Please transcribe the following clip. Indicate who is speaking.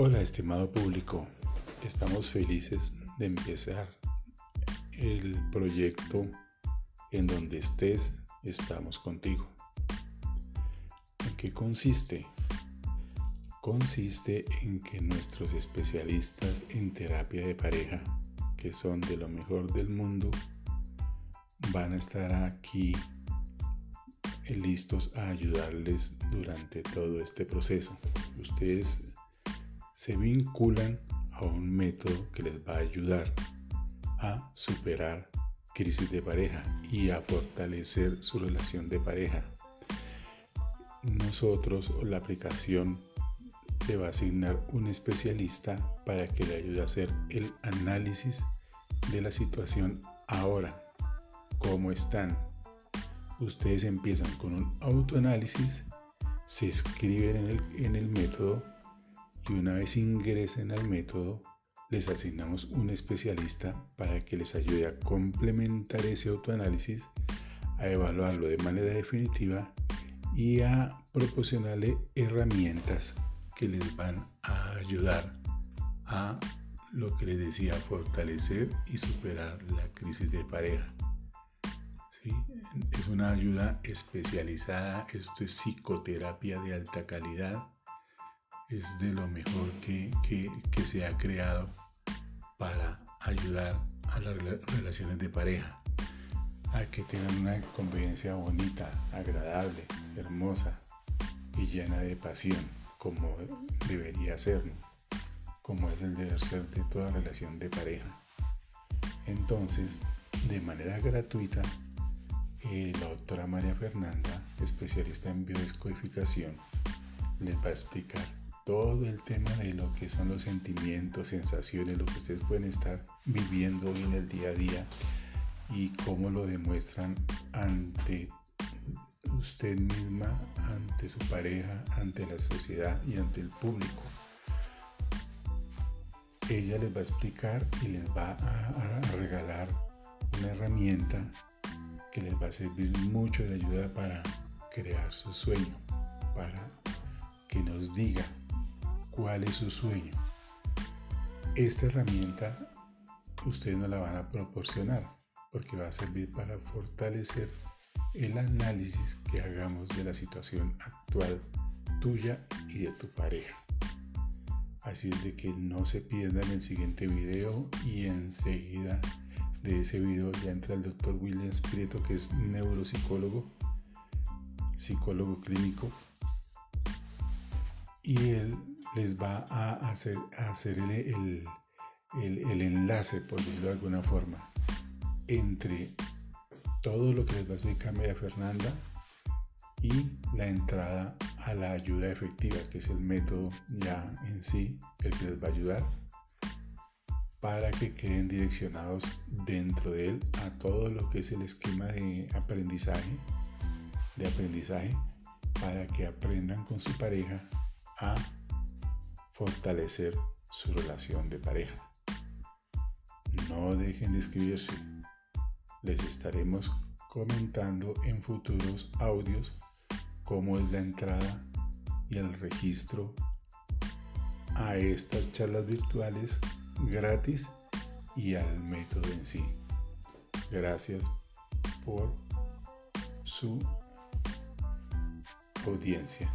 Speaker 1: Hola estimado público, estamos felices de empezar el proyecto en donde estés, estamos contigo. ¿En qué consiste? Consiste en que nuestros especialistas en terapia de pareja, que son de lo mejor del mundo, van a estar aquí listos a ayudarles durante todo este proceso. Ustedes se vinculan a un método que les va a ayudar a superar crisis de pareja y a fortalecer su relación de pareja. Nosotros la aplicación le va a asignar un especialista para que le ayude a hacer el análisis de la situación ahora, cómo están. Ustedes empiezan con un autoanálisis, se escriben en el, en el método y una vez ingresen al método, les asignamos un especialista para que les ayude a complementar ese autoanálisis, a evaluarlo de manera definitiva y a proporcionarle herramientas que les van a ayudar a lo que les decía, fortalecer y superar la crisis de pareja. Es una ayuda especializada, esto es psicoterapia de alta calidad es de lo mejor que, se ha creado para ayudar a las relaciones de pareja a que tengan una convivencia bonita, agradable, hermosa y llena de pasión, como debería ser, como es el deber ser de toda relación de pareja. Entonces, de manera gratuita, eh, la doctora María Fernanda, especialista en biodescodificación, les va a explicar todo el tema de lo que son los sentimientos, sensaciones, lo que ustedes pueden estar viviendo hoy en el día a día y cómo lo demuestran ante usted misma, ante su pareja, ante la sociedad y ante el público. Ella les va a explicar y les va a, regalar una herramienta que les va a servir mucho de ayuda para crear su sueño, para que nos diga cuál es su sueño. Esta herramienta ustedes no la van a proporcionar porque va a servir para fortalecer el análisis que hagamos de la situación actual tuya y de tu pareja. Así es de que no se pierdan el siguiente video y enseguida de ese video ya entra el doctor William Prieto que es neuropsicólogo, psicólogo clínico y él les va a hacer, hacer el, enlace, por decirlo de alguna forma, entre todo lo que les va a explicar María Fernanda y la entrada a la ayuda efectiva, que es el método ya en sí, el que les va a ayudar para que queden direccionados dentro de él a todo lo que es el esquema de aprendizaje, de aprendizaje, para que aprendan con su pareja a fortalecer su relación de pareja. No dejen de escribirse. Les estaremos comentando en futuros audios cómo es la entrada y el registro a estas charlas virtuales gratis y al método en sí. Gracias por su audiencia.